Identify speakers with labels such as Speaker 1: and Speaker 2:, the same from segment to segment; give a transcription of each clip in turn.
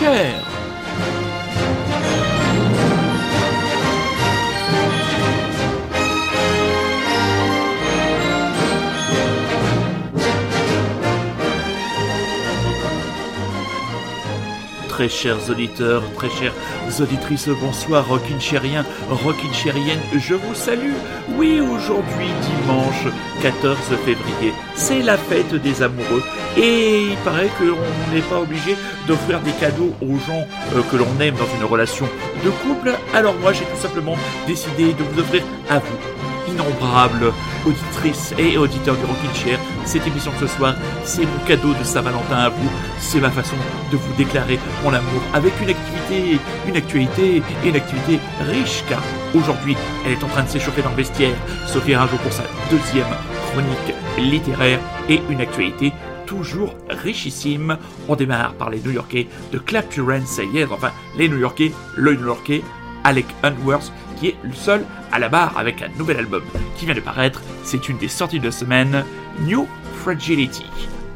Speaker 1: Très chers auditeurs, très chères auditrices, bonsoir, rockin' chérien, rockin' chérienne, je vous salue. Oui, aujourd'hui, dimanche 14 février, c'est la fête des amoureux. Et il paraît qu'on n'est pas obligé d'offrir des cadeaux aux gens euh, que l'on aime dans une relation de couple. Alors moi, j'ai tout simplement décidé de vous offrir à vous, innombrables auditrices et auditeurs du Rockin' Chair, cette émission de ce soir, c'est mon cadeau de Saint-Valentin à vous. C'est ma façon de vous déclarer mon amour avec une activité, une actualité et une activité riche car aujourd'hui, elle est en train de s'échauffer dans le vestiaire. Sophie Rajo pour sa deuxième chronique littéraire et une actualité toujours richissime. On démarre par les New-Yorkais de Clap Your Hands Say Yes, enfin les New-Yorkais, le New-Yorkais Alec Unworth qui est le seul à la barre avec un nouvel album qui vient de paraître. C'est une des sorties de semaine, New Fragility.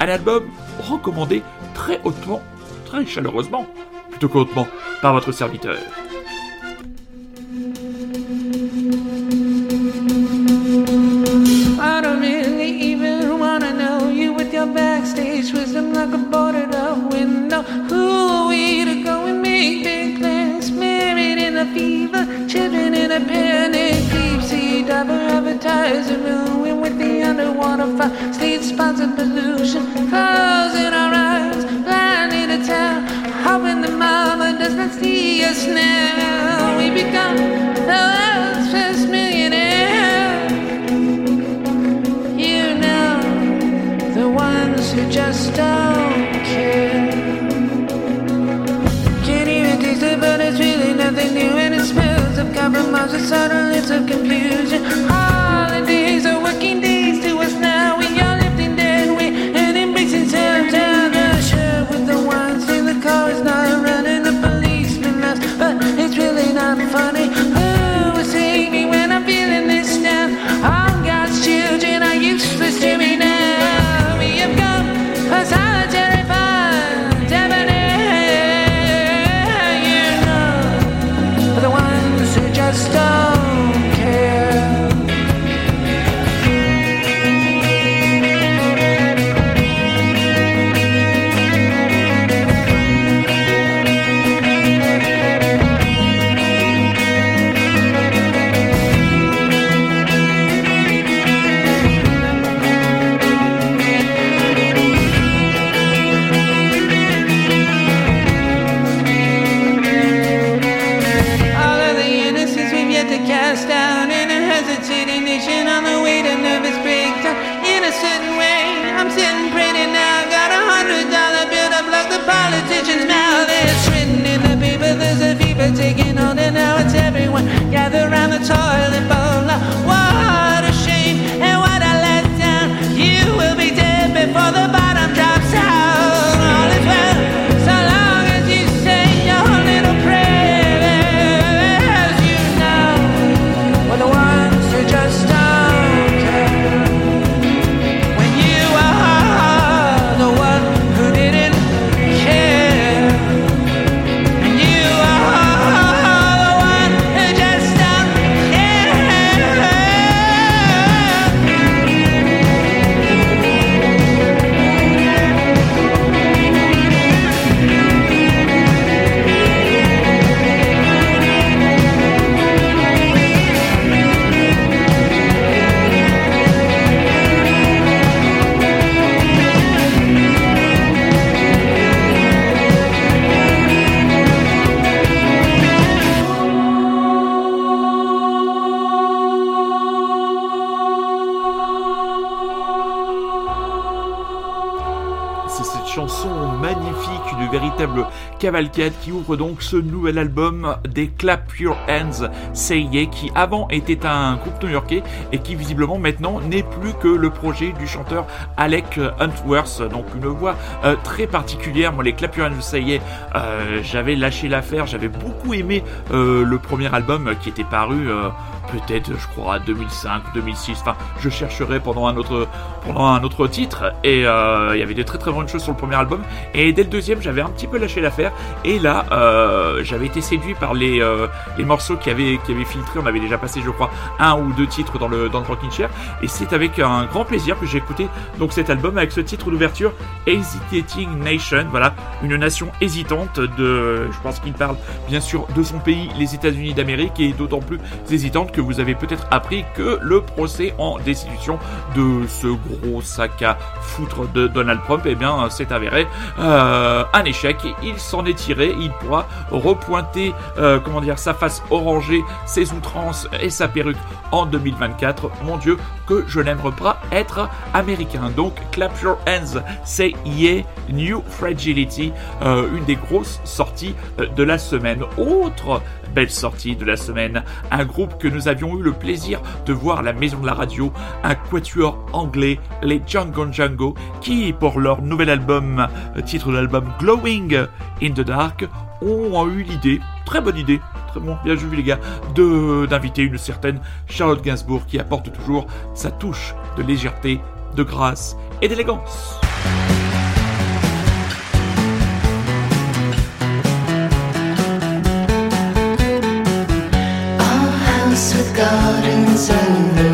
Speaker 1: Un album recommandé très hautement, très chaleureusement, plutôt qu'hautement, par votre serviteur.
Speaker 2: Children in clouds that suddenly of confusion.
Speaker 1: Qui ouvre donc ce nouvel album des Clap Your Hands. Say Yeah qui avant était un groupe new-yorkais et qui visiblement maintenant n'est plus que le projet du chanteur Alec Huntworth. Donc une voix euh, très particulière. Moi les Clap Your Hands Say Yeah euh, j'avais lâché l'affaire. J'avais beaucoup aimé euh, le premier album qui était paru peut-être, je crois, 2005, 2006. Enfin, je chercherai pendant un autre, pendant un autre titre. Et euh, il y avait des très très bonnes choses sur le premier album. Et dès le deuxième, j'avais un petit peu lâché l'affaire. Et là, euh, j'avais été séduit par les, euh, les morceaux qui avaient, qui avaient filtré. On avait déjà passé, je crois, un ou deux titres dans le, dans le Rockin' Chair. Et c'est avec un grand plaisir que j'ai écouté donc cet album avec ce titre d'ouverture, Hesitating Nation. Voilà, une nation hésitante de, je pense qu'il parle bien sûr de son pays, les États-Unis d'Amérique, et d'autant plus hésitante que vous avez peut-être appris que le procès en destitution de ce gros sac à foutre de Donald Trump, eh bien, s'est avéré euh, un échec. Il s'en est tiré. Il pourra repointer, euh, comment dire, sa face orangée, ses outrances et sa perruque en 2024. Mon Dieu, que je n'aimerais pas être américain. Donc, clap your hands, say yeah, new fragility, euh, une des grosses sorties de la semaine. Autre belle sortie de la semaine, un groupe que nous avions eu le plaisir de voir à la maison de la radio, un quatuor anglais, les Django Django, qui pour leur nouvel album, euh, titre de l'album Glowing in the Dark, ont eu l'idée, très bonne idée, très bon, bien vu les gars, d'inviter une certaine Charlotte Gainsbourg qui apporte toujours sa touche de légèreté, de grâce et d'élégance.
Speaker 3: gardens and the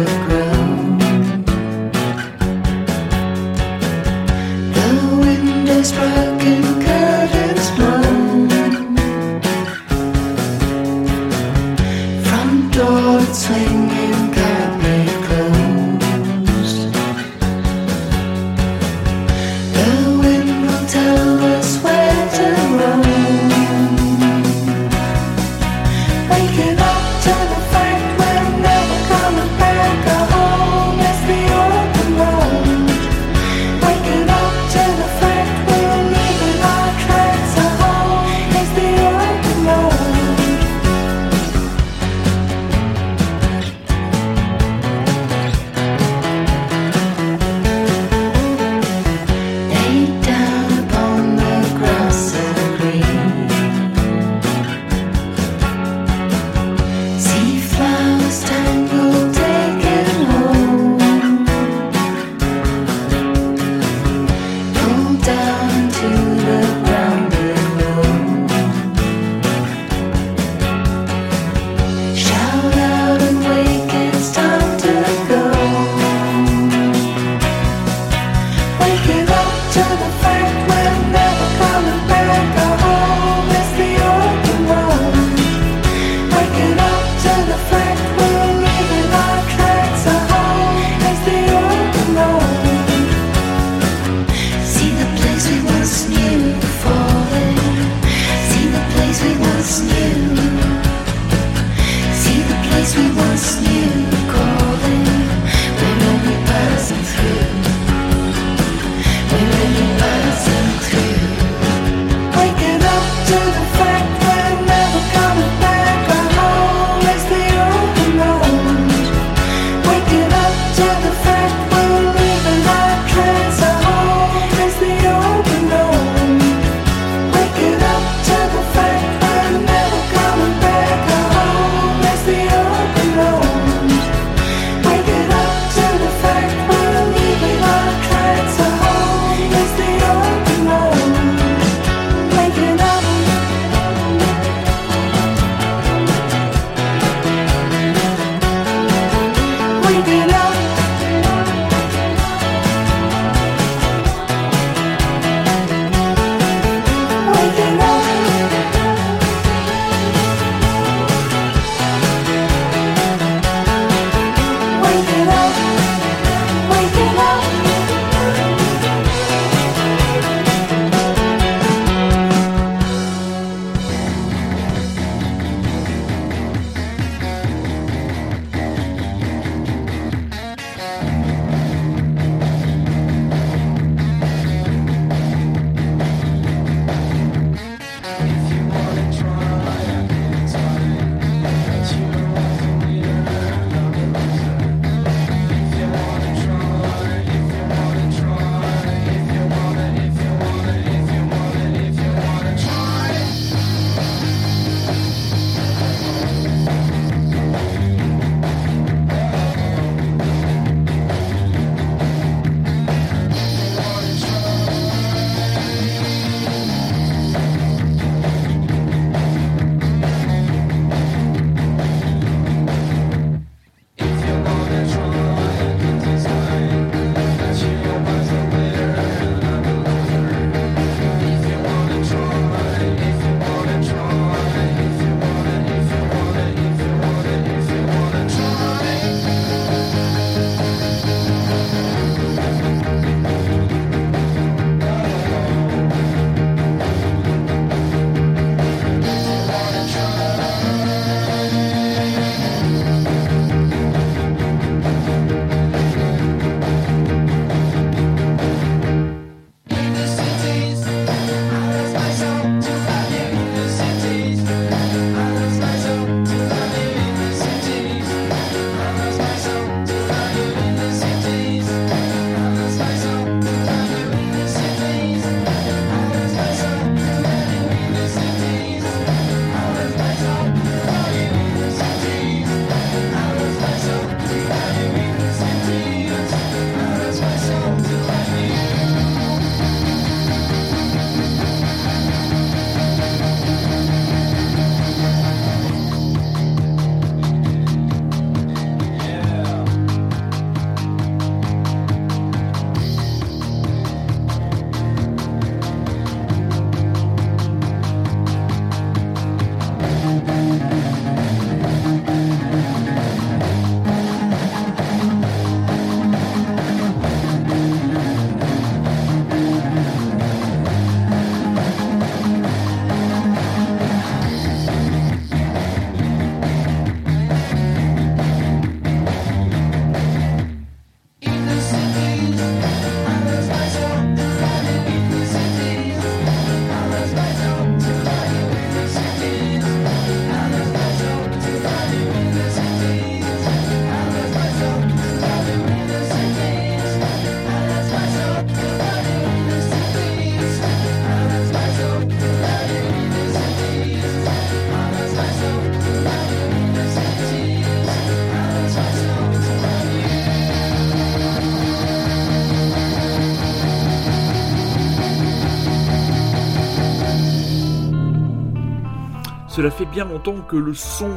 Speaker 1: Cela fait bien longtemps que le son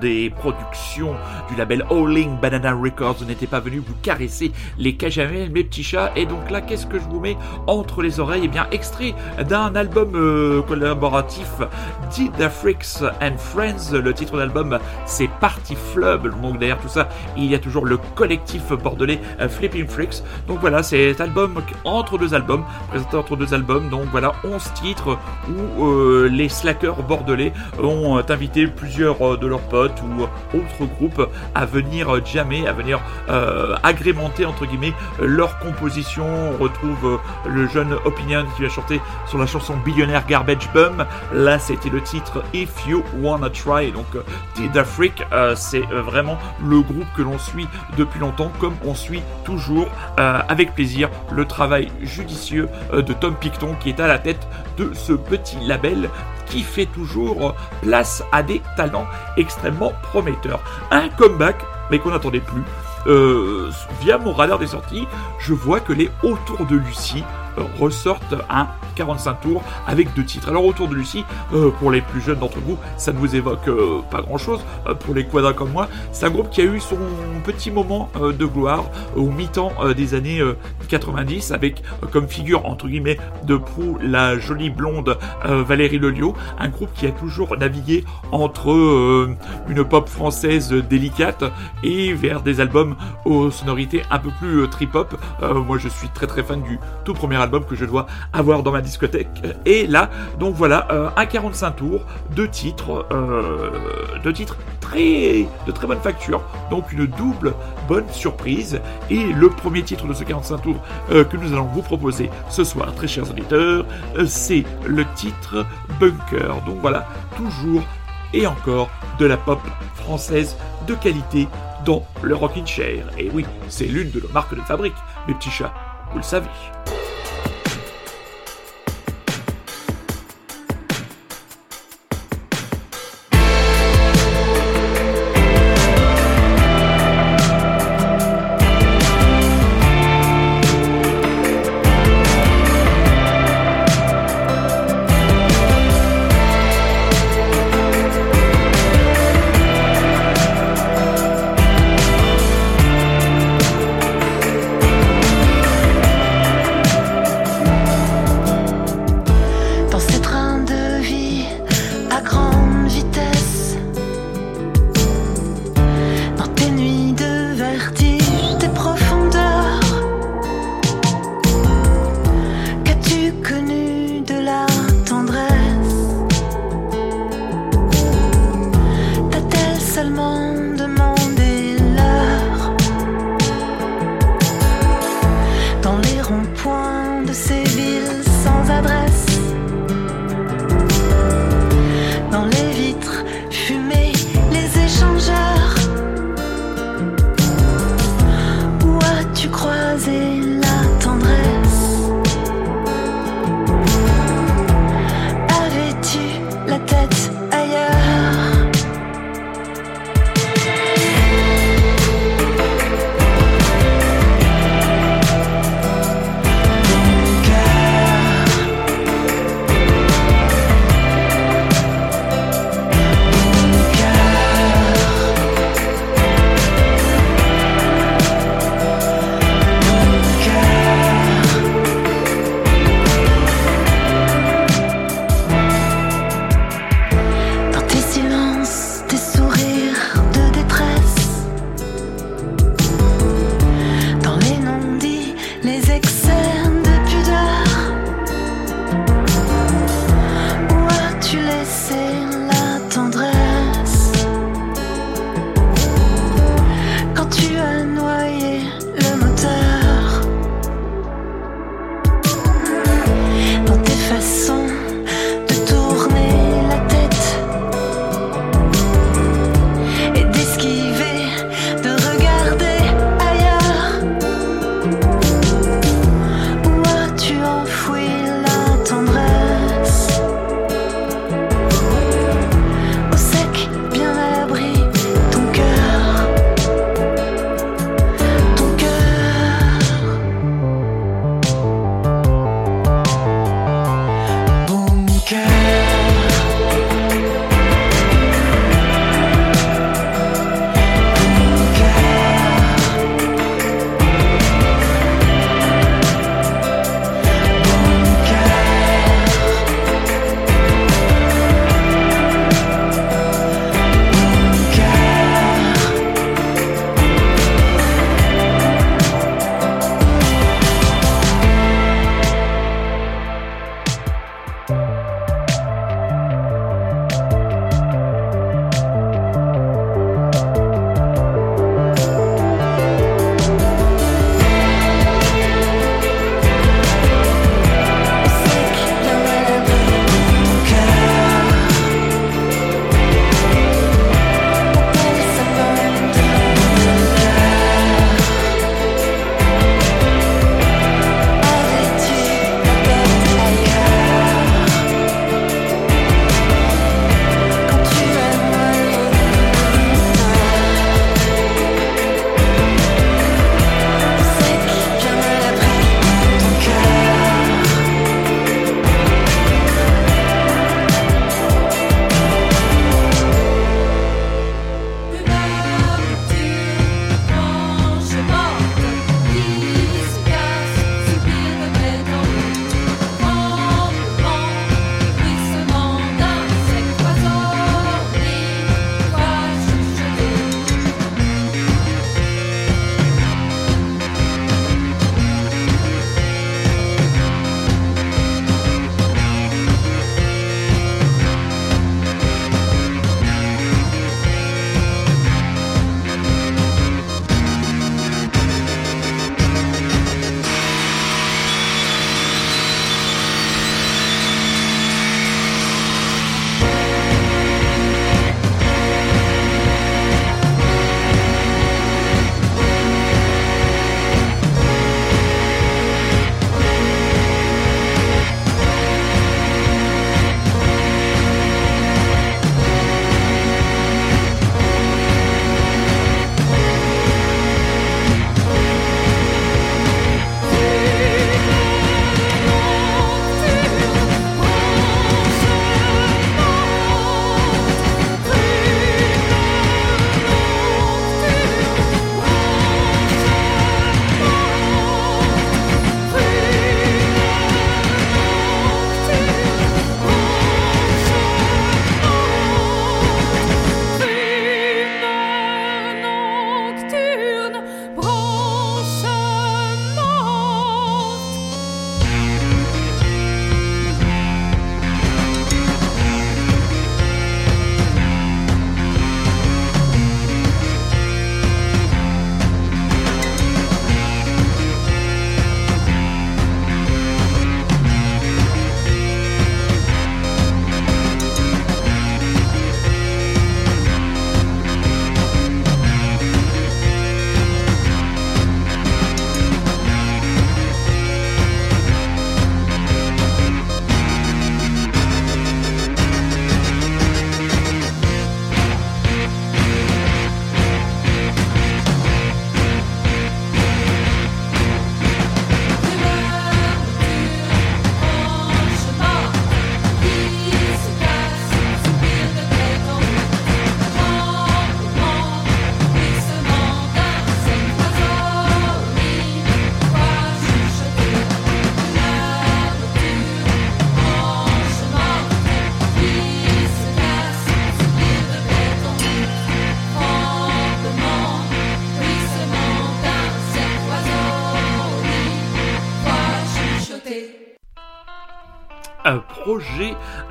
Speaker 1: des productions du label Howling Banana Records n'était pas venu vous caresser les cajamels, mes petits chats. Et donc là, qu'est-ce que je vous mets entre les oreilles? Eh bien, extrait d'un album euh, collaboratif the Freaks and Friends. Le titre d'album, c'est Party Flub. Donc derrière tout ça, il y a toujours le collectif bordelais euh, Flipping Freaks. Donc voilà, c'est album entre deux albums, présenté entre deux albums. Donc voilà, 11 titres où euh, les slackers bordelais ont euh, invité plusieurs de leurs potes ou autres groupes à venir jammer, à venir agrémenter entre guillemets leur composition. On retrouve le jeune Opinion qui va chanter sur la chanson Billionaire Garbage Bum. Là, c'était le titre If You Wanna Try. Donc, euh, Did the Freak, euh, c'est euh, vraiment le groupe que l'on suit depuis longtemps, comme on suit toujours euh, avec plaisir le travail judicieux euh, de Tom Picton qui est à la tête de ce petit label qui fait toujours place à des talents extrêmement prometteurs. Un comeback, mais qu'on n'attendait plus. Euh, via mon radar des sorties, je vois que les Autour de Lucie euh, ressortent un 45 tours avec deux titres. Alors Autour de Lucie, euh, pour les plus jeunes d'entre vous, ça ne vous évoque euh, pas grand-chose. Euh, pour les quadras comme moi, c'est un groupe qui a eu son petit moment de gloire au mi-temps des années euh, 90 avec comme figure entre guillemets de proue la jolie blonde Valérie Lelio, un groupe qui a toujours navigué entre une pop française délicate et vers des albums aux sonorités un peu plus trip-hop. Moi je suis très très fan du tout premier album que je dois avoir dans ma discothèque. Et là, donc voilà, euh, un 45 tours, deux titres, euh, deux titres très de très bonne facture, donc une double bonne surprise. Et le premier titre de ce 45 tours euh, que nous allons vous proposer ce soir, très chers auditeurs, c'est le titre Bunker. Donc voilà, toujours et encore de la pop française de qualité dans le Rockin' Chair. Et oui, c'est l'une de nos marques de fabrique, mes petits chats, vous le savez.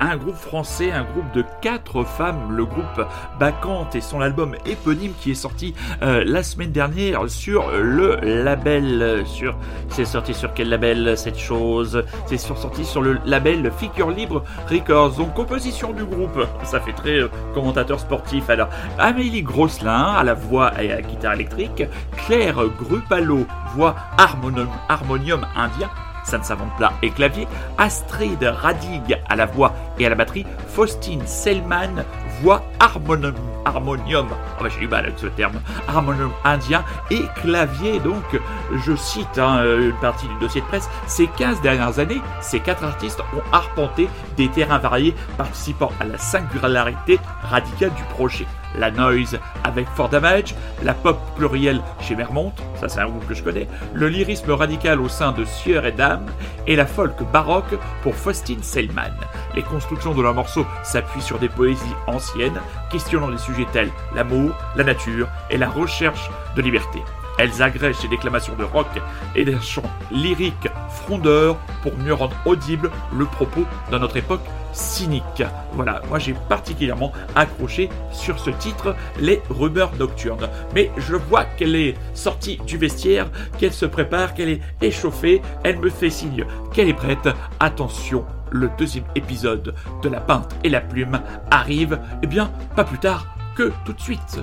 Speaker 1: Un groupe français, un groupe de quatre femmes, le groupe Bacante et son album éponyme qui est sorti euh, la semaine dernière sur le label, sur, c'est sorti sur quel label cette chose? C'est sorti sur le label Figure Libre Records, donc composition du groupe, ça fait très euh, commentateur sportif. Alors. Amélie Grosselin à la voix et à la guitare électrique, Claire Grupalo, voix harmonium indien, ça ne s'invente plat et clavier, Astrid Radig à la voix et à la batterie, Faustine Selman, voix harmonium, harmonium, oh bah, j'ai du mal avec ce terme, harmonium indien et clavier, donc je cite hein, une partie du dossier de presse, ces 15 dernières années, ces quatre artistes ont arpenté des terrains variés participant à la singularité radicale du projet. La noise avec Fort Damage, la pop plurielle chez Mermont, ça c'est un groupe que je connais, le lyrisme radical au sein de Sieur et Dame, et la folk baroque pour Faustine Selman. Les constructions de leurs morceaux s'appuient sur des poésies anciennes, questionnant des sujets tels l'amour, la nature et la recherche de liberté. Elles agrègent des déclamations de rock et des chants lyriques frondeurs pour mieux rendre audible le propos dans notre époque cynique. Voilà, moi j'ai particulièrement accroché sur ce titre, Les Rumeurs Nocturnes. Mais je vois qu'elle est sortie du vestiaire, qu'elle se prépare, qu'elle est échauffée, elle me fait signe qu'elle est prête. Attention, le deuxième épisode de La Peinte et la Plume arrive, eh bien, pas plus tard que tout de suite.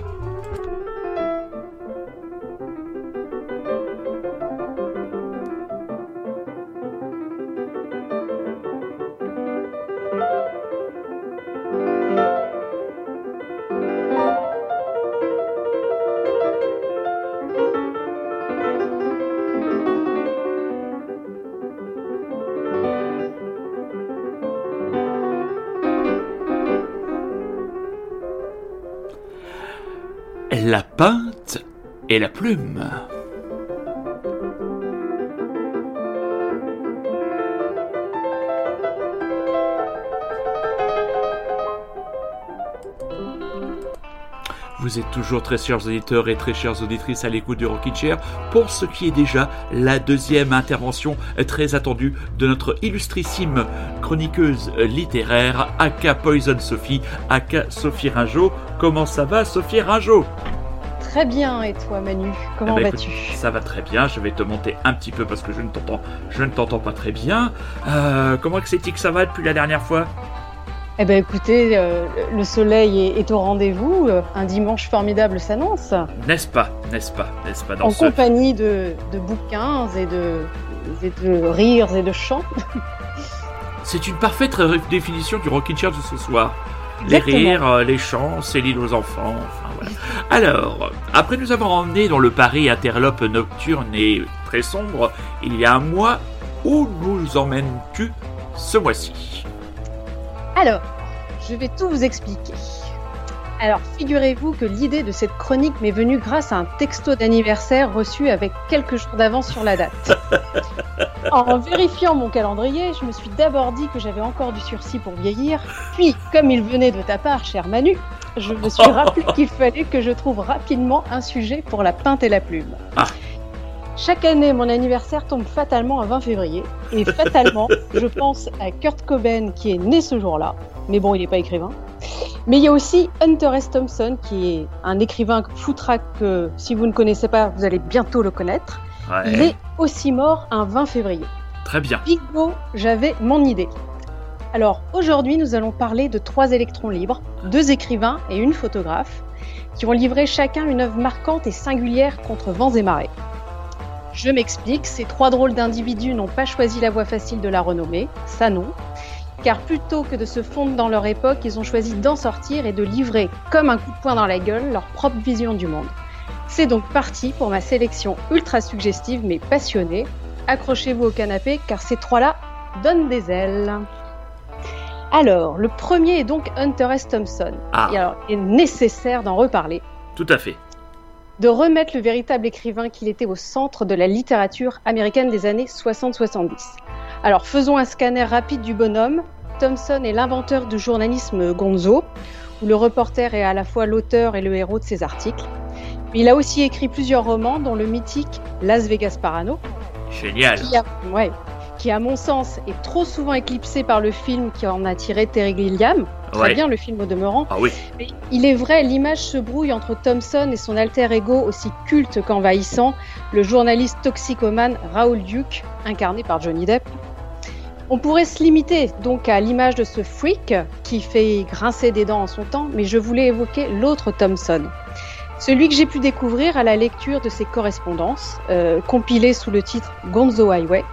Speaker 1: La Plume. Vous êtes toujours très chers auditeurs et très chères auditrices à l'écoute du Rockin' Chair pour ce qui est déjà la deuxième intervention très attendue de notre illustrissime chroniqueuse littéraire Aka Poison Sophie, Aka Sophie Ringeau. Comment ça va Sophie Ringeau?
Speaker 4: Très bien, et toi Manu, comment
Speaker 1: Eh ben,
Speaker 4: vas-tu
Speaker 1: Ça va très bien, je vais te monter un petit peu parce que je ne t'entends, je ne t'entends pas très bien. Euh, comment que c'est-il que ça va depuis la dernière fois?
Speaker 4: Eh ben écoutez, euh, le soleil est, est au rendez-vous, euh, un dimanche formidable s'annonce,
Speaker 1: N'est-ce pas N'est-ce pas N'est-ce pas dans
Speaker 4: en
Speaker 1: ce
Speaker 4: compagnie de, de bouquins et de, et de rires et de chants.
Speaker 1: C'est une parfaite définition du Rockin' Chair de ce soir. Les rires, euh, les chants, c'est l'île aux enfants, enfin voilà. Alors, après nous avoir emmenés dans le Paris interlope nocturne et très sombre, il y a un mois, où nous emmènes-tu ce mois-ci?
Speaker 4: Alors, je vais tout vous expliquer. Alors, figurez-vous que l'idée de cette chronique m'est venue grâce à un texto d'anniversaire reçu avec quelques jours d'avance sur la date. En vérifiant mon calendrier, je me suis d'abord dit que j'avais encore du sursis pour vieillir, puis, comme il venait de ta part, cher Manu, je me suis rappelé qu'il fallait que je trouve rapidement un sujet pour la peinte et la plume.
Speaker 1: Ah.
Speaker 4: Chaque année, mon anniversaire tombe fatalement un 20 février, et fatalement, je pense à Kurt Cobain qui est né ce jour-là, mais bon, il n'est pas écrivain. Mais il y a aussi Hunter S. Thompson qui est un écrivain foutraque que, si vous ne connaissez pas, vous allez bientôt le connaître. Il est aussi mort un 20 février.
Speaker 1: très bien.
Speaker 4: Bingo, j'avais mon idée. Alors aujourd'hui, nous allons parler de trois électrons libres, deux écrivains et une photographe, qui ont livré chacun une œuvre marquante et singulière contre vents et marées. Je m'explique, ces trois drôles d'individus n'ont pas choisi la voie facile de la renommée, ça non, car plutôt que de se fondre dans leur époque, ils ont choisi d'en sortir et de livrer, comme un coup de poing dans la gueule, leur propre vision du monde. C'est donc parti pour ma sélection ultra suggestive mais passionnée. Accrochez-vous au canapé car ces trois-là donnent des ailes. Alors, le premier est donc Hunter S. Thompson.
Speaker 1: Ah,
Speaker 4: Et alors, il est nécessaire d'en reparler,
Speaker 1: tout à fait.
Speaker 4: de remettre le véritable écrivain qu'il était au centre de la littérature américaine des années 60-70. Alors, faisons un scanner rapide du bonhomme. Thompson est l'inventeur du journalisme gonzo, où le reporter est à la fois l'auteur et le héros de ses articles. Il a aussi écrit plusieurs romans, dont le mythique Las Vegas Parano,
Speaker 1: Génial.
Speaker 4: qui a, ouais, qui à mon sens est trop souvent éclipsé par le film qui en a tiré Terry Gilliam. Très
Speaker 1: Ouais.
Speaker 4: bien le film au demeurant.
Speaker 1: Ah oui.
Speaker 4: Mais il est vrai, l'image se brouille entre Thompson et son alter ego aussi culte qu'envahissant, le journaliste toxicomane Raoul Duke, incarné par Johnny Depp. On pourrait se limiter donc à l'image de ce freak qui fait grincer des dents en son temps, mais je voulais évoquer l'autre Thompson. Celui que j'ai pu découvrir à la lecture de ses correspondances, euh, compilées sous le titre Gonzo Highway.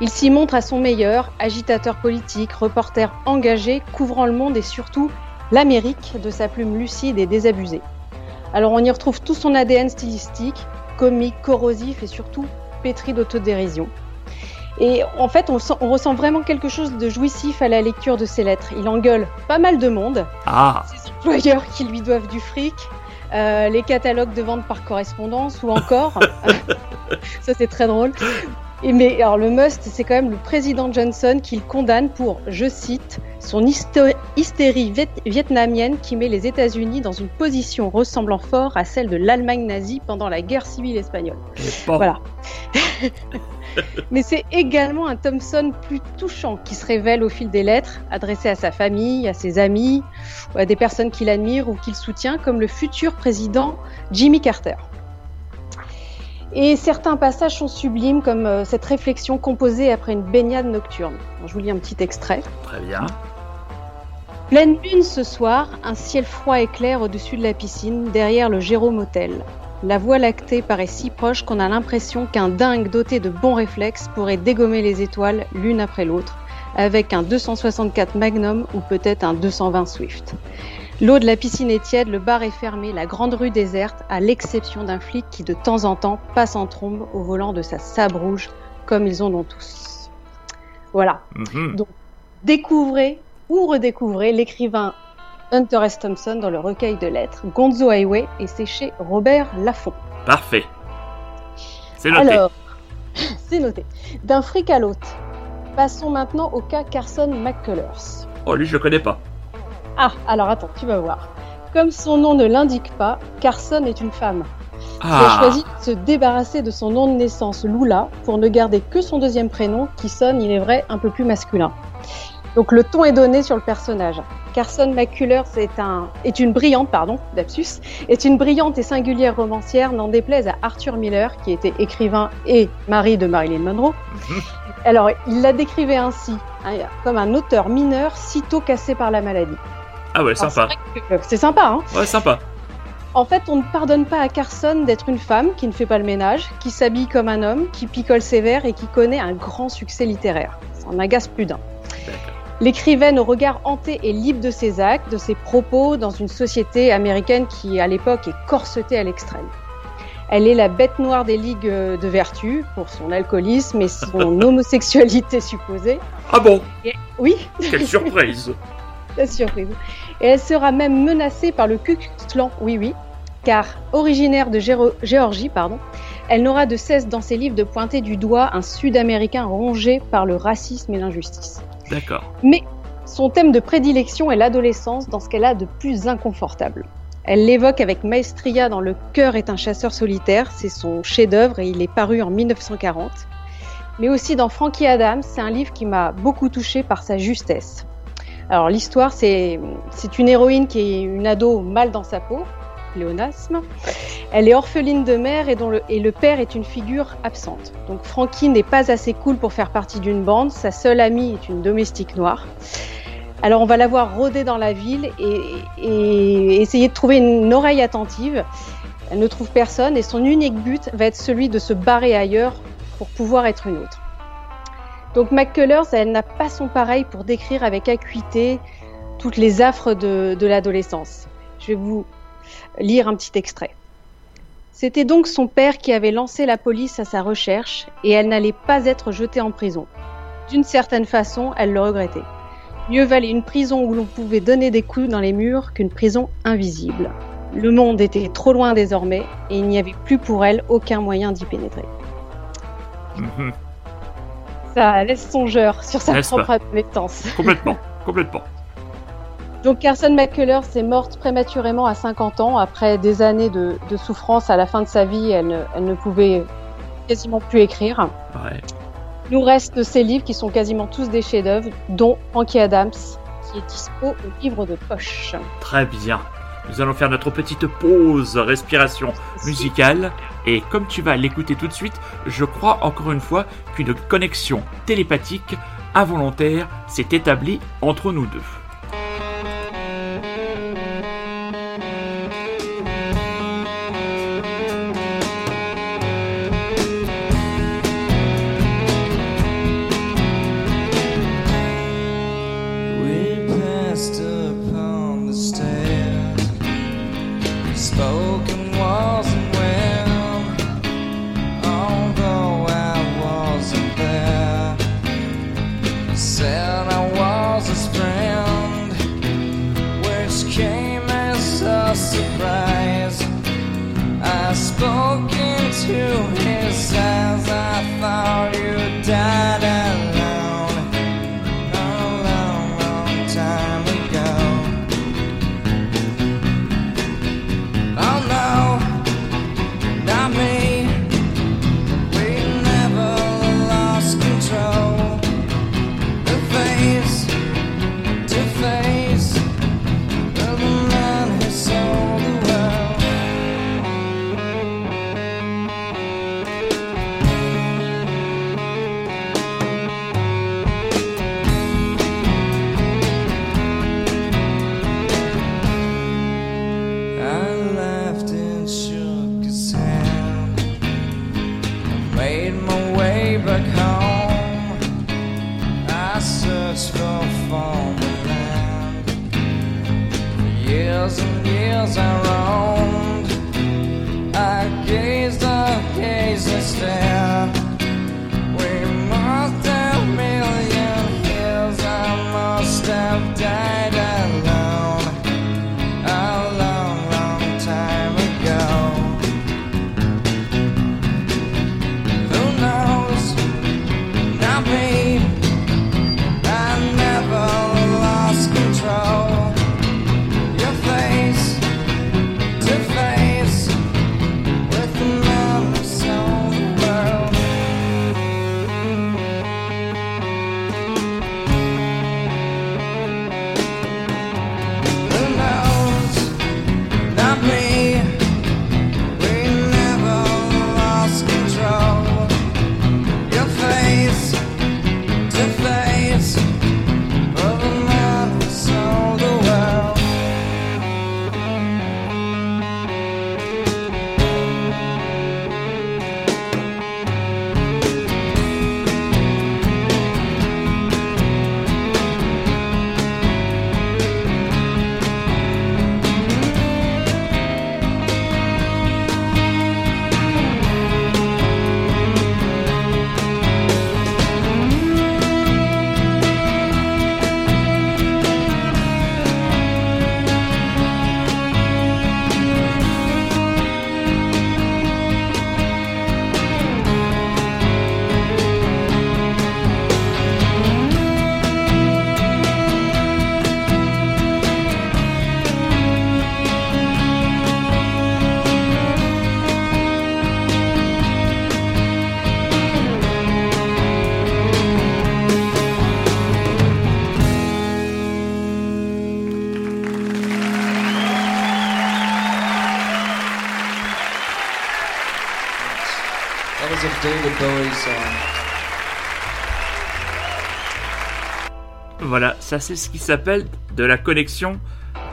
Speaker 4: Il s'y montre à son meilleur, agitateur politique, reporter engagé, couvrant le monde et surtout l'Amérique de sa plume lucide et désabusée. Alors on y retrouve tout son ADN stylistique, comique, corrosif et surtout pétri d'autodérision. Et en fait, on, sent- on ressent vraiment quelque chose de jouissif à la lecture de ses lettres. Il engueule pas mal de monde,
Speaker 1: Ah,
Speaker 4: ses employeurs qui lui doivent du fric, euh, les catalogues de vente par correspondance ou encore, ça c'est très drôle. Et mais alors le must, c'est quand même le président Johnson qu'il condamne pour, je cite, son hystérie viet- vietnamienne qui met les États-Unis dans une position ressemblant fort à celle de l'Allemagne nazie pendant la guerre civile espagnole.
Speaker 1: bon.
Speaker 4: Voilà. Mais c'est également un Thompson plus touchant qui se révèle au fil des lettres, adressées à sa famille, à ses amis, ou à des personnes qu'il admire ou qu'il soutient, comme le futur président Jimmy Carter. Et certains passages sont sublimes, comme euh, cette réflexion composée après une baignade nocturne. Je vous lis un petit extrait.
Speaker 1: Très bien.
Speaker 4: Pleine lune ce soir, un ciel froid et clair au-dessus de la piscine, derrière le Jérôme Hotel. La voie lactée paraît si proche qu'on a l'impression qu'un dingue doté de bons réflexes pourrait dégommer les étoiles l'une après l'autre, avec un 264 Magnum ou peut-être un 220 Swift. L'eau de la piscine est tiède, le bar est fermé, la grande rue déserte, à l'exception d'un flic qui de temps en temps passe en trombe au volant de sa Saab rouge, comme ils en ont tous. Voilà.
Speaker 1: Mhm.
Speaker 4: Découvrez ou redécouvrez l'écrivain Hunter S. Thompson dans le recueil de lettres Gonzo Highway et c'est chez Robert Laffont.
Speaker 1: Parfait. C'est noté.
Speaker 4: Alors, c'est noté. D'un fric à l'autre. Passons maintenant au cas Carson McCullers.
Speaker 1: Oh, lui, je le connais pas.
Speaker 4: Ah, alors attends, tu vas voir. Comme son nom ne l'indique pas, Carson est une femme qui a
Speaker 1: Ah,
Speaker 4: choisi de se débarrasser de son nom de naissance Lula pour ne garder que son deuxième prénom qui sonne, il est vrai, un peu plus masculin. Donc le ton est donné sur le personnage. Carson McCullers est, un, est une brillante, pardon, lapsus, est une brillante et singulière romancière, n'en déplaise à Arthur Miller, qui était écrivain et mari de Marilyn Monroe. Alors, il la décrivait ainsi, hein, comme un auteur mineur sitôt cassé par la maladie.
Speaker 1: ah ouais,
Speaker 4: Alors,
Speaker 1: sympa.
Speaker 4: c'est sympa, hein
Speaker 1: Ouais, sympa.
Speaker 4: en fait, on ne pardonne pas à Carson d'être une femme qui ne fait pas le ménage, qui s'habille comme un homme, qui picole ses vers et qui connaît un grand succès littéraire. Ça en agace plus d'un.
Speaker 1: D'accord.
Speaker 4: L'écrivaine au regard hanté et libre de ses actes, de ses propos, dans une société américaine qui, à l'époque, est corsetée à l'extrême. Elle est la bête noire des ligues euh, de vertu pour son alcoolisme et son homosexualité supposée.
Speaker 1: Ah bon?
Speaker 4: Oui,
Speaker 1: Quelle surprise
Speaker 4: la surprise. Et elle sera même menacée par le Ku Klux Klan, oui oui, car originaire de Géro- Géorgie, pardon, elle n'aura de cesse dans ses livres de pointer du doigt un Sud-Américain rongé par le racisme et l'injustice.
Speaker 1: D'accord.
Speaker 4: Mais son thème de prédilection est l'adolescence dans ce qu'elle a de plus inconfortable. Elle l'évoque avec maestria dans Le cœur est un chasseur solitaire, c'est son chef-d'œuvre et il est paru en 1940. Mais aussi dans Frankie Adams, c'est un livre qui m'a beaucoup touché par sa justesse. Alors l'histoire, c'est une héroïne qui est une ado mal dans sa peau, pléonasme. Elle est orpheline de mère et, dont le, et le père est une figure absente. Donc Frankie n'est pas assez cool pour faire partie d'une bande. Sa seule amie est une domestique noire. Alors on va la voir rôder dans la ville et, et essayer de trouver une oreille attentive. Elle ne trouve personne et son unique but va être celui de se barrer ailleurs pour pouvoir être une autre. Donc McCullers, elle n'a pas son pareil pour décrire avec acuité toutes les affres de, de l'adolescence. Je vais vous lire un petit extrait. C'était donc son père qui avait lancé la police à sa recherche et elle n'allait pas être jetée en prison. D'une certaine façon, elle le regrettait. Mieux valait une prison où l'on pouvait donner des coups dans les murs qu'une prison invisible. Le monde était trop loin désormais et il n'y avait plus pour elle aucun moyen d'y pénétrer.
Speaker 1: Mhm.
Speaker 4: Ça laisse songeur sur sa
Speaker 1: N'est-ce
Speaker 4: propre adolescence.
Speaker 1: Complètement. Complètement.
Speaker 4: Donc Carson McCullers est morte prématurément à 50 ans après des années de, de souffrance. À la fin de sa vie, elle ne, elle ne pouvait quasiment plus écrire.
Speaker 1: Ouais.
Speaker 4: Nous reste ces livres qui sont quasiment tous des chefs-d'œuvre, dont Frankie Adams, qui est dispo au livre de poche.
Speaker 5: Très bien. Nous allons faire notre petite pause respiration musicale. Et comme tu vas l'écouter tout de suite, je crois encore une fois qu'une connexion télépathique involontaire s'est établie entre nous deux. Voilà, ça c'est ce qui s'appelle de la connexion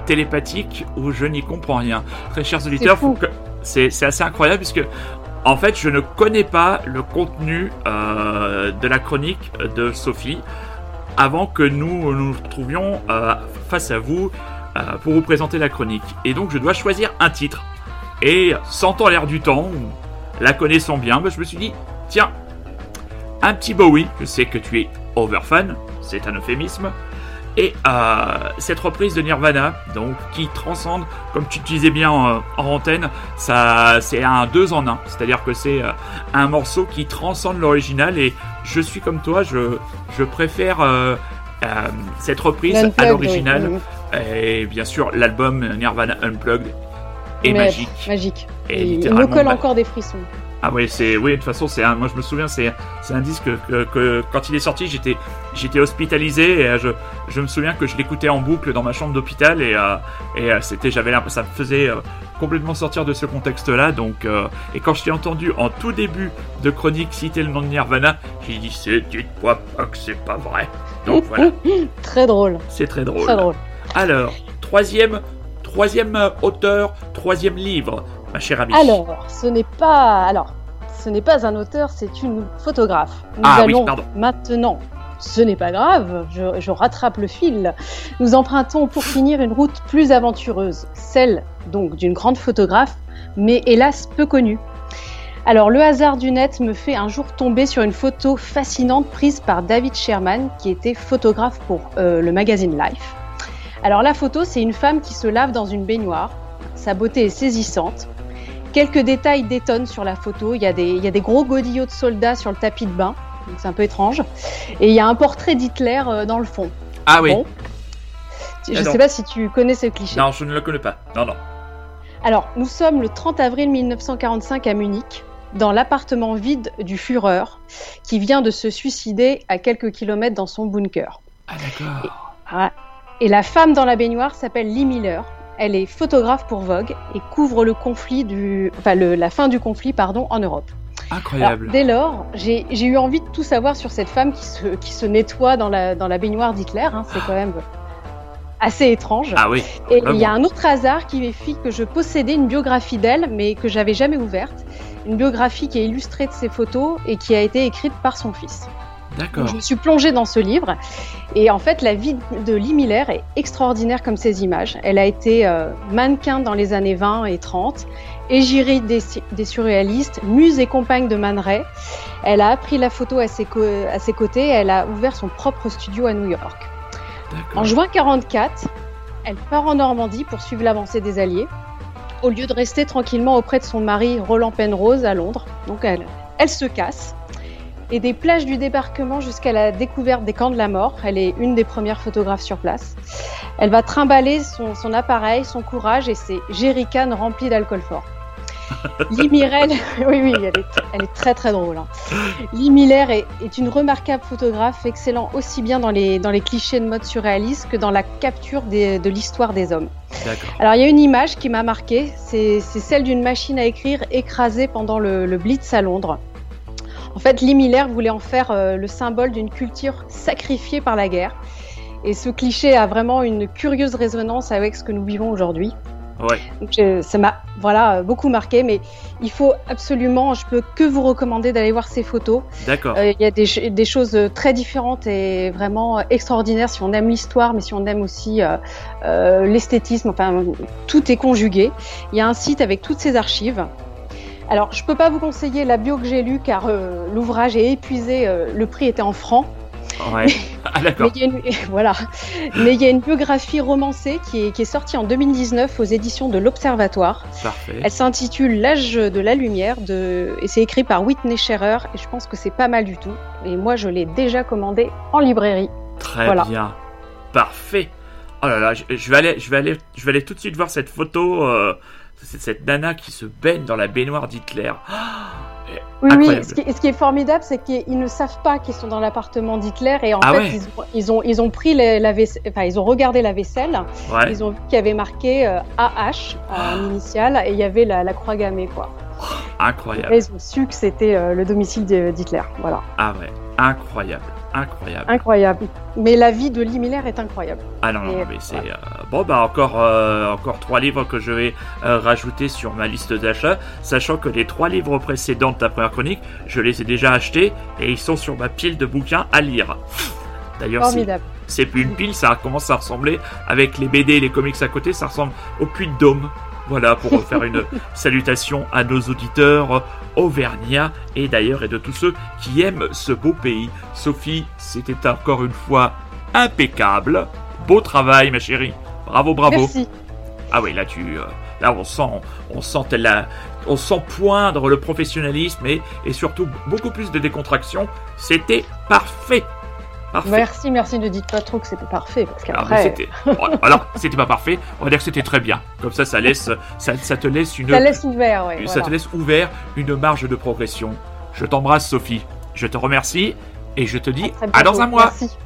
Speaker 5: télépathique où je n'y comprends rien. Très chers auditeurs, que- c'est assez incroyable puisque en fait je ne connais pas le contenu euh, de la chronique de Sophie avant que nous nous retrouvions euh, face à vous euh, pour vous présenter la chronique. Et donc je dois choisir un titre. Et sentant l'air du temps, la connaissant bien, bah, je me suis dit, tiens, un petit Bowie, je sais que tu es overfan, c'est un euphémisme, et euh, cette reprise de Nirvana, donc qui transcende, comme tu disais bien en antenne, ça, c'est un deux en un, c'est-à-dire que c'est euh, un morceau qui transcende l'original, et je suis comme toi, je, je préfère euh, cette reprise à l'original,
Speaker 4: oui,
Speaker 5: et bien sûr l'album Nirvana Unplugged est
Speaker 4: Mais-
Speaker 5: magique.
Speaker 4: Magique.
Speaker 5: Et
Speaker 4: Il- il me colle encore des frissons.
Speaker 1: Ah oui, c'est oui de toute façon c'est un moi je me souviens c'est c'est un disque que, que quand il est sorti j'étais j'étais hospitalisé et euh, je je me souviens que je l'écoutais en boucle dans ma chambre d'hôpital et euh, et euh, c'était j'avais ça me faisait euh, complètement sortir de ce contexte là donc euh, et quand je t'ai entendu en tout début de chronique citer le nom de Nirvana j'ai dit c'est dites-moi pas que c'est pas vrai donc voilà
Speaker 4: Très drôle.
Speaker 1: c'est très drôle.
Speaker 4: Très drôle.
Speaker 1: Alors troisième troisième auteur troisième livre ma chère amie.
Speaker 4: Alors, ce n'est pas. Alors, ce n'est pas un auteur, c'est une photographe. Nous
Speaker 1: Ah oui, pardon.
Speaker 4: maintenant. Ce n'est pas grave, je, je rattrape le fil. Nous empruntons pour finir une route plus aventureuse, celle donc d'une grande photographe, mais hélas peu connue. Alors le hasard du net me fait un jour tomber sur une photo fascinante prise par David Sherman, qui était photographe pour euh, le magazine Life. Alors la photo, c'est une femme qui se lave dans une baignoire. Sa beauté est saisissante. Quelques détails détonnent sur la photo. Il y a des, il y a des gros godillots de soldats sur le tapis de bain. C'est un peu étrange. Et il y a un portrait d'Hitler euh, dans le fond.
Speaker 1: Ah oui.
Speaker 4: Bon. Je ne sais pas si tu connais ce cliché.
Speaker 1: Non, je ne le connais pas. Non, non.
Speaker 4: Alors, nous sommes le 30 avril 1945 à Munich, dans l'appartement vide du Führer, qui vient de se suicider à quelques kilomètres dans son bunker.
Speaker 1: Ah d'accord.
Speaker 4: Ah. Et la femme dans la baignoire s'appelle Lee Miller. Elle est photographe pour Vogue et couvre le conflit du, enfin le- la fin du conflit pardon en Europe. Alors,
Speaker 1: Incroyable.
Speaker 4: dès lors, j'ai eu envie de tout savoir sur cette femme qui se, qui se nettoie dans la, dans la baignoire d'Hitler. hein. C'est quand même assez étrange.
Speaker 1: Ah oui.
Speaker 4: Et il y a un autre hasard qui m'a fait que je possédais une biographie d'elle, mais que j'avais jamais ouverte. Une biographie qui est illustrée de ses photos et qui a été écrite par son fils.
Speaker 1: D'accord.
Speaker 4: Je me suis plongée dans ce livre. Et en fait, la vie de Lee Miller est extraordinaire comme ses images. Elle a été euh, mannequin dans les années 20 et 30, égérie des, des surréalistes, muse et compagne de Man Ray. Elle a appris la photo à ses, co- à ses côtés. et Elle a ouvert son propre studio à New York. En juin 44, elle part en Normandie pour suivre l'avancée des Alliés, au lieu de rester tranquillement auprès de son mari Roland Penrose à Londres. Donc elle, elle se casse. Et des plages du débarquement jusqu'à la découverte des camps de la mort, elle est une des premières photographes sur place. Elle va trimballer son, son appareil, son courage et ses jerrycans remplis d'alcool fort. Lee Mirel, oui, oui, elle est, elle est très très drôle. hein. Lee Miller est, est une remarquable photographe, excellent aussi bien dans les, dans les clichés de mode surréaliste que dans la capture des- de l'histoire des hommes. Alors il y a une image qui m'a marquée, c'est c'est celle d'une machine à écrire écrasée pendant le, le Blitz à Londres. En fait, Lee Miller voulait en faire euh, le symbole d'une culture sacrifiée par la guerre. Et ce cliché a vraiment une curieuse résonance avec ce que nous vivons aujourd'hui.
Speaker 1: Ouais.
Speaker 4: Donc, je- ça m'a voilà euh, beaucoup marqué, mais il faut absolument, je peux que vous recommander d'aller voir ces photos.
Speaker 1: D'accord.
Speaker 4: Euh, Il y a des, ch- des choses euh, très différentes et vraiment euh, extraordinaires si on aime l'histoire, mais si on aime aussi euh, euh, l'esthétisme. Enfin, tout est conjugué. Il y a un site avec toutes ces archives. Alors, je peux pas vous conseiller la bio que j'ai lue car euh, l'ouvrage est épuisé. euh, le prix était en francs.
Speaker 1: Ouais. Ah d'accord.
Speaker 4: Mais il y a une, voilà. Mais il y a une biographie romancée qui est, qui est sortie en 2019 aux éditions de l'Observatoire.
Speaker 1: Parfait.
Speaker 4: Elle s'intitule L'âge de la lumière de... et c'est écrit par Whitney Scherer et je pense que c'est pas mal du tout. Et moi je l'ai déjà commandé en librairie.
Speaker 1: Très
Speaker 4: voilà.
Speaker 1: bien. Parfait. Oh là là, je, je vais aller, je vais aller, je vais aller tout de suite voir cette photo. euh, c'est cette nana qui se baigne dans la baignoire d'Hitler. Ah,
Speaker 4: Oui,
Speaker 1: Incroyable.
Speaker 4: oui. Ce qui, et ce qui est formidable, c'est qu'ils ne savent pas qu'ils sont dans l'appartement d'Hitler et en
Speaker 1: Ah
Speaker 4: fait
Speaker 1: ouais.
Speaker 4: ils, ont, ils ont ils ont pris les- la vaisselle, enfin ils ont regardé la vaisselle,
Speaker 1: ouais.
Speaker 4: ils ont vu qu'il y avait marqué euh, AH en initial et il y avait la, la croix gammée quoi.
Speaker 1: Incroyable.
Speaker 4: Et ils ont su que c'était euh, le domicile d'Hitler. Voilà,
Speaker 1: Ah ouais. Incroyable. Incroyable.
Speaker 4: incroyable. Mais la vie de Lee Miller est incroyable.
Speaker 1: Ah non, non, mais c'est... euh, Bon, bah encore, euh, encore trois livres que je vais euh, rajouter sur ma liste d'achat, sachant que les trois livres précédents de ta première chronique, je les ai déjà achetés et ils sont sur ma pile de bouquins à lire. D'ailleurs, c'est plus une pile, ça commence à ressembler, avec les BD et les comics à côté, ça ressemble au puits de Dôme. Voilà, pour faire une salutation à nos auditeurs auvergnats et d'ailleurs et de tous ceux qui aiment ce beau pays. Sophie, c'était encore une fois impeccable. Beau travail, ma chérie. Bravo, bravo.
Speaker 4: Merci.
Speaker 1: Ah oui, là tu, euh, là on sent, on sent la- on sent poindre le professionnalisme et, et surtout beaucoup plus de décontraction. C'était parfait. Parfait.
Speaker 6: Merci, merci. Ne dites pas trop que c'était parfait parce
Speaker 1: mais
Speaker 6: qu'après,
Speaker 1: c'était, alors, c'était pas parfait. On va dire que c'était très bien. Comme ça, ça laisse, ça, ça te laisse une,
Speaker 6: ça laisse ouvert. Ouais,
Speaker 1: ça
Speaker 6: voilà.
Speaker 1: te laisse ouvert une marge de progression. Je t'embrasse, Sophie. Je te remercie et je te dis
Speaker 6: Très
Speaker 1: à dans un mois.
Speaker 6: Merci.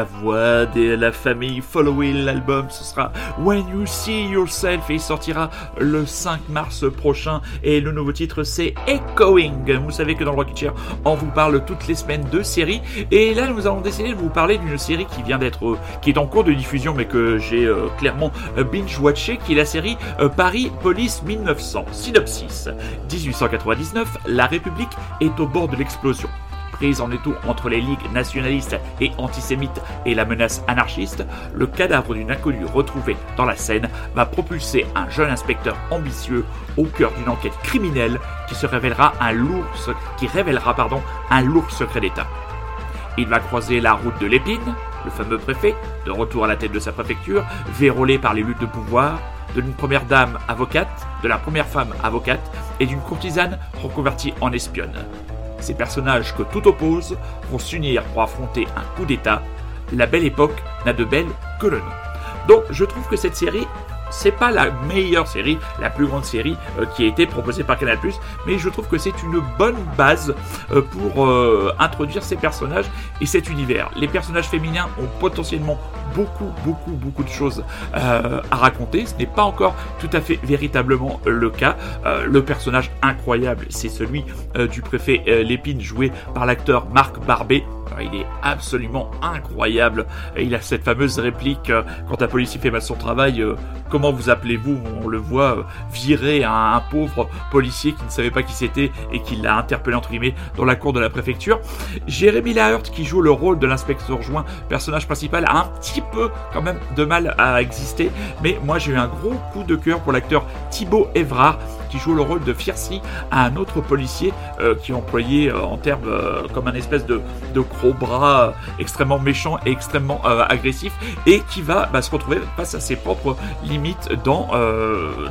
Speaker 1: La voix de la famille Following, l'album, ce sera When You See Yourself et il sortira le 5 mars prochain. Et le nouveau titre, c'est Echoing. Vous savez que dans le Rocket Chair, on vous parle toutes les semaines de séries. Et là, nous avons décidé de vous parler d'une série qui vient d'être, euh, qui est en cours de diffusion, mais que j'ai euh, clairement euh, binge-watché, qui est la série Paris Police 1900. Synopsis. 1899, la République est au bord de l'explosion prise en étau entre les ligues nationalistes et antisémites et la menace anarchiste, le cadavre d'une inconnue retrouvée dans la Seine va propulser un jeune inspecteur ambitieux au cœur d'une enquête criminelle qui se révélera un lourd, pardon, un lourd secret d'État. Il va croiser la route de l'épine, le fameux préfet, de retour à la tête de sa préfecture, vérolé par les luttes de pouvoir, de d'une première dame avocate, de la première femme avocate et d'une courtisane reconvertie en espionne. Ces personnages que tout oppose vont s'unir pour affronter un coup d'État. La belle époque n'a de belle que le nom. Donc je trouve que cette série c'est pas la meilleure série, la plus grande série euh, qui a été proposée par Canal+, mais je trouve que c'est une bonne base euh, pour euh, introduire ces personnages et cet univers. Les personnages féminins ont potentiellement beaucoup, beaucoup, beaucoup de choses euh, à raconter. Ce n'est pas encore tout à fait véritablement le cas. Euh, le personnage incroyable, c'est celui euh, du préfet Lépine, joué par l'acteur Marc Barbet. Il est absolument incroyable. Il a cette fameuse réplique quand un policier fait mal son travail. comment vous appelez-vous? On le voit virer un, un pauvre policier qui ne savait pas qui c'était et qui l'a interpellé entre guillemets dans la cour de la préfecture. Jérémy Lahert qui joue le rôle de l'inspecteur joint, personnage principal, a un petit peu quand même de mal à exister. Mais moi j'ai eu un gros coup de cœur pour l'acteur Thibaut Evrard qui joue le rôle de Fiercy à un autre policier euh, qui est employé euh, en termes euh, comme un espèce de, de gros bras extrêmement méchant et extrêmement agressif et qui va bah, se retrouver face à ses propres limites dans,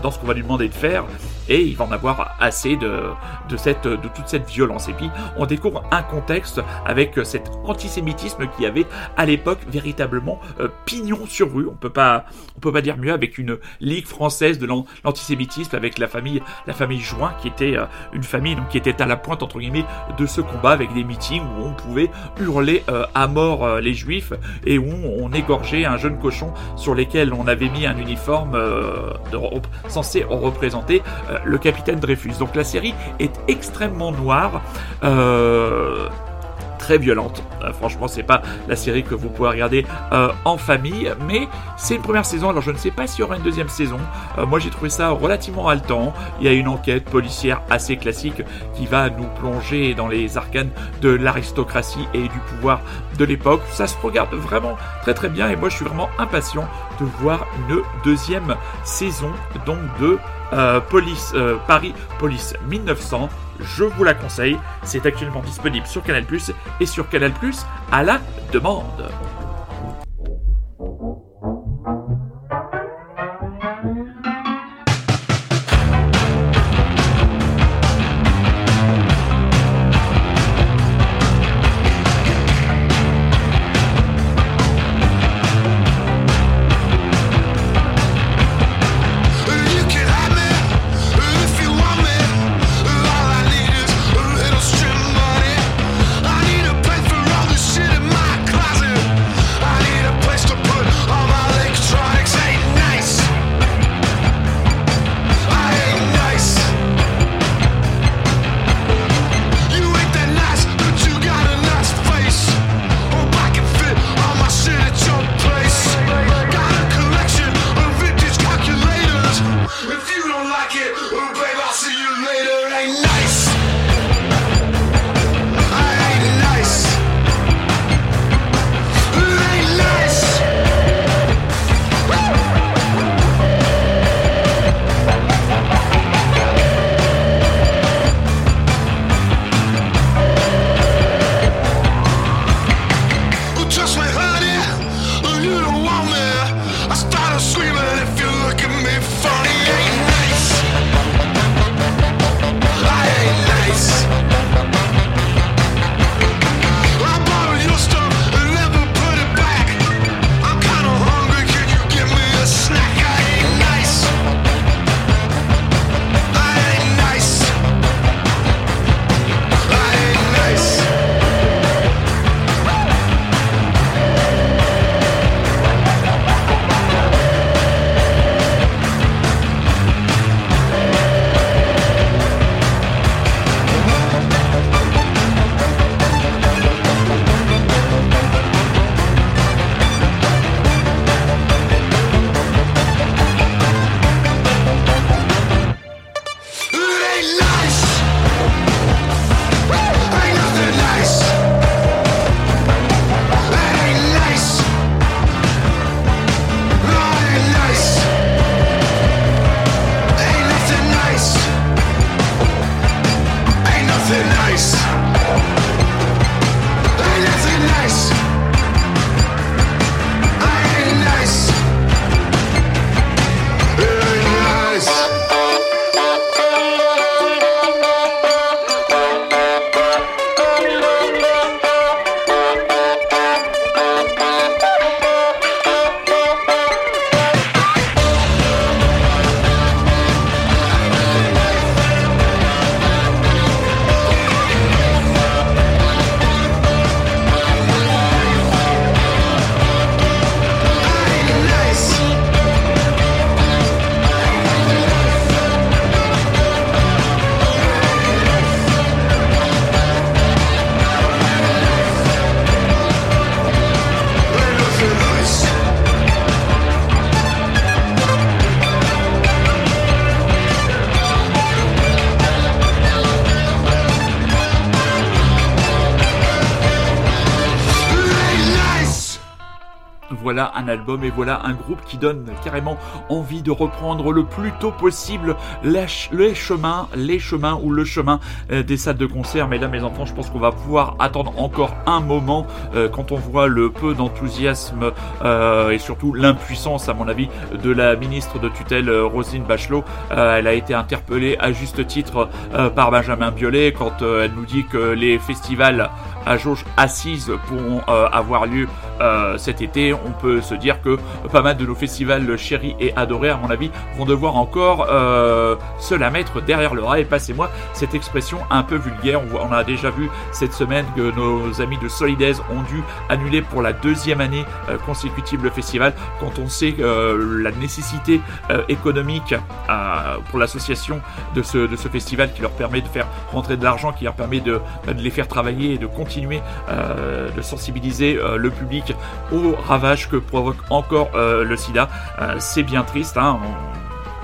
Speaker 1: dans ce qu'on va lui demander de faire et il va en avoir assez de, de, cette, de toute cette violence. Et puis on découvre un contexte avec cet antisémitisme qui avait à l'époque véritablement euh, pignon sur rue. On peut pas, on peut pas dire mieux avec une ligue française de l'an- l'antisémitisme avec la famille, la famille Join qui était euh, une famille donc qui était à la pointe entre guillemets de ce combat avec des meetings où on pouvait hurler euh, à mort les juifs et où on égorgeait un jeune cochon sur lesquels on avait mis un uniforme euh, de- censé représenter le capitaine Dreyfus. Donc la série est extrêmement noire. Euh, très violente. Euh, franchement, c'est pas la série que vous pouvez regarder euh, en famille, mais c'est une première saison. Alors je ne sais pas s'il y aura une deuxième saison. Moi, j'ai trouvé ça relativement haletant. Il y a une enquête policière assez classique qui va nous plonger dans les arcanes de l'aristocratie et du pouvoir de l'époque. Ça se regarde vraiment très très bien et moi, je suis vraiment impatient de voir une deuxième saison donc de euh, Police euh, Paris Police 1900. Je vous la conseille. C'est actuellement disponible sur Canal+ et sur Canal+ à la demande. Un album et voilà un groupe qui donne carrément envie de reprendre le plus tôt possible les, ch- les chemins, les chemins ou le chemin euh, des salles de concert. Mesdames et enfants, je pense qu'on va pouvoir attendre encore un moment euh, quand on voit le peu d'enthousiasme euh, et surtout l'impuissance, à mon avis, de la ministre de tutelle euh, Roselyne Bachelot. Elle a été interpellée à juste titre par Benjamin Biolay quand elle nous dit que les festivals à jauge assise pourront avoir lieu euh, cet été. On peut se dire que pas mal de nos festivals chéris et adorés, à mon avis, vont devoir encore euh, se la mettre derrière le rail. Passez-moi cette expression un peu vulgaire. On, on a déjà vu cette semaine que nos amis de Solidaise ont dû annuler pour la deuxième année euh, consécutive le festival. Quand on sait la nécessité économique pour l'association de ce, festival qui leur permet de faire rentrer de l'argent, qui leur permet de, les faire travailler et de continuer de sensibiliser le public aux ravages que provoque encore euh, le sida. Euh, c'est bien triste. Hein,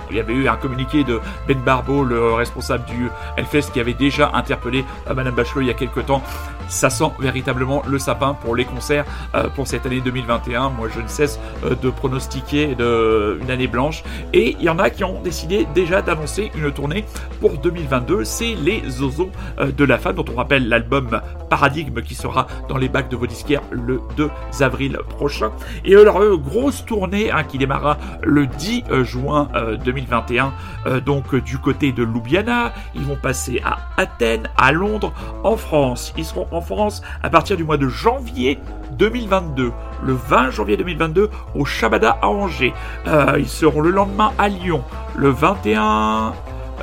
Speaker 1: il y avait eu un communiqué de Ben Barbeau, le responsable du Hellfest, qui avait déjà interpellé euh, Madame Bachelot il y a quelques temps. Ça sent véritablement le sapin pour les concerts euh, pour cette année 2021. Moi, je ne cesse euh, de pronostiquer une année blanche. Et il y en a qui ont décidé déjà d'annoncer une tournée pour 2022. C'est les Zozos euh, de la femme, dont on rappelle l'album Paradigme qui sera dans les bacs de vos disquaires le 2 avril prochain. Et euh, grosse tournée hein, qui démarra le 10 euh, juin euh, 2021, euh, donc du côté de Ljubljana. Ils vont passer à Athènes, à Londres, en France. Ils seront en France à partir du mois de janvier 2022. Le 20 janvier 2022 au Shabada à Angers. Euh, ils seront le lendemain à Lyon. Le 21...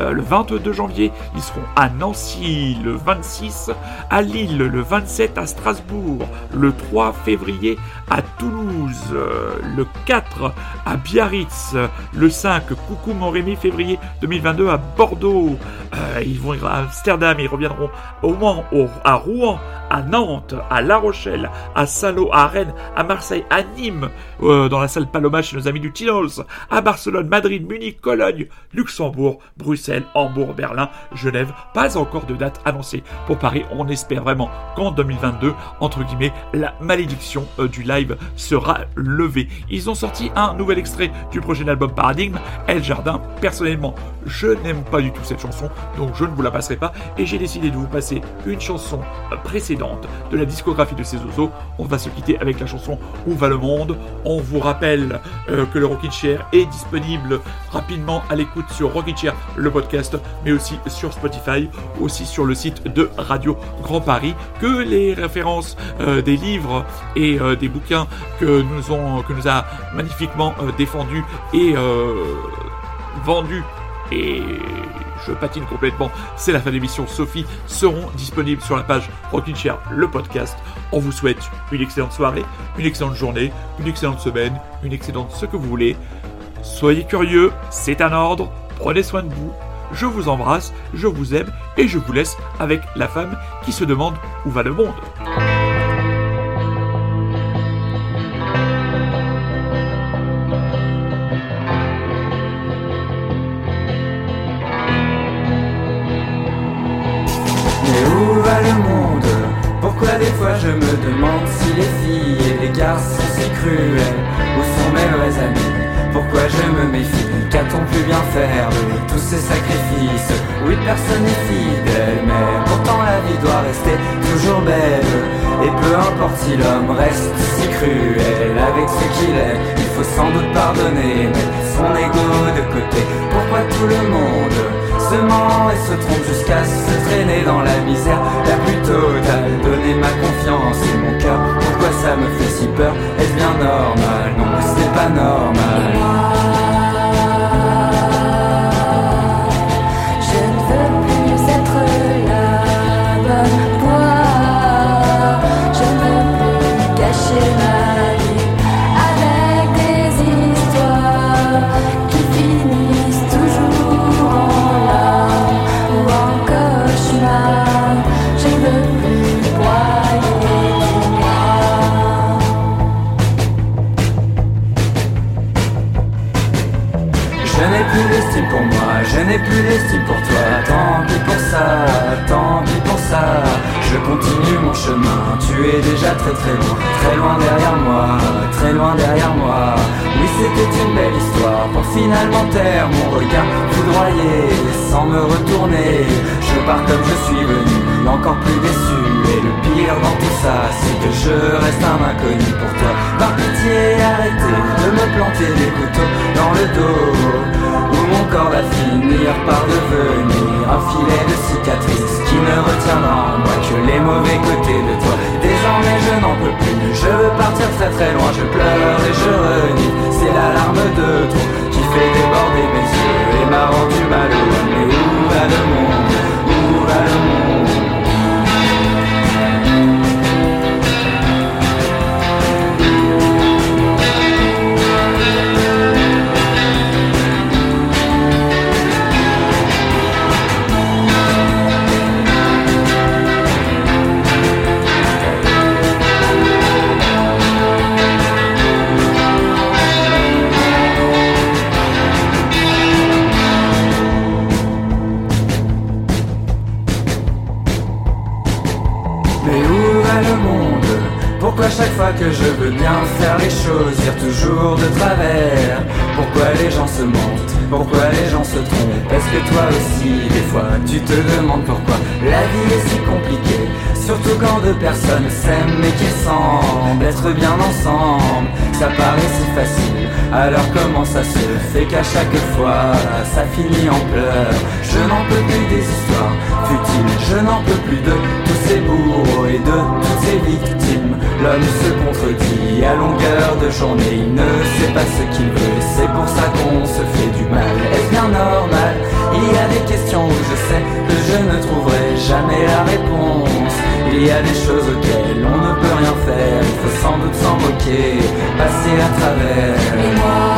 Speaker 1: euh, le 22 janvier, ils seront à Nancy, le 26 à Lille, le 27 à Strasbourg, le 3 février à Toulouse, euh, le 4 à Biarritz, le 5 coucou mon Rémi février 2022 à Bordeaux. Euh, ils vont à Amsterdam, ils reviendront au Mans, à Rouen, à Nantes, à La Rochelle, à Saint-Lô, à Rennes, à Marseille, à Nîmes, dans la salle Paloma chez nos amis du Tinos, à Barcelone, Madrid, Munich, Cologne, Luxembourg, Bruxelles, Hambourg, Berlin, Genève. Pas encore de date annoncée pour Paris. On espère vraiment qu'en 2022, entre guillemets, la malédiction euh, du live sera levée. Ils ont sorti un nouvel extrait du prochain album Paradigme, El Jardin. Personnellement, je n'aime pas du tout cette chanson, donc je ne vous la passerai pas. Et j'ai décidé de vous passer une chanson euh, précédente de la discographie de ces oiseaux. On va se quitter avec la chanson Où va le monde? On vous rappelle euh, que le Rockin' Chair est disponible rapidement à l'écoute sur Rockin' Chair, le podcast, mais aussi sur Spotify, aussi sur le site de Radio Grand Paris, que les références euh, des livres et euh, des bouquins que nous, ont, que nous a magnifiquement euh, défendus et euh, vendus et je patine complètement, c'est la fin de l'émission, Sophie, seront disponibles sur la page Rockin' Chair, le podcast. On vous souhaite une excellente soirée, une excellente journée, une excellente semaine, une excellente ce que vous voulez. Soyez curieux, c'est un ordre, prenez soin de vous, je vous embrasse, je vous aime et je vous laisse avec la femme qui se demande où va le monde.
Speaker 5: Mais où va le monde? Pourquoi des fois je me demande si les filles et les garçons sont si cruels Où sont mes vrais amis? Pourquoi je me méfie? Bien faire de tous ces sacrifices. Oui, personne n'est fidèle, mais pourtant la vie doit rester toujours belle. Et peu importe si l'homme reste si cruel avec ce qu'il est Il faut sans doute pardonner, mettre son ego de côté. Pourquoi tout le monde se ment et se trompe jusqu'à se traîner dans la misère? La plus totale. Donner ma confiance et mon cœur, pourquoi ça me fait si peur? Est-ce bien normal? Non, c'est pas normal. Que toi aussi, des fois, tu te demandes pourquoi la vie est si compliquée Surtout quand deux personnes s'aiment mais qui semblent être bien ensemble. Ça paraît si facile, alors comment ça se fait qu'à chaque fois ça finit en pleurs? Je n'en peux plus des histoires futiles, je n'en peux plus de tous ces bourreaux et de toutes ces victimes. L'homme se contredit à longueur de journée, il ne sait pas ce qu'il veut, c'est pour ça qu'on se fait du mal. Est-ce bien normal? Il y a des questions où je sais que je ne trouverai jamais la réponse il y a des choses auxquelles on ne peut rien faire, il faut sans doute s'en moquer, passer à travers.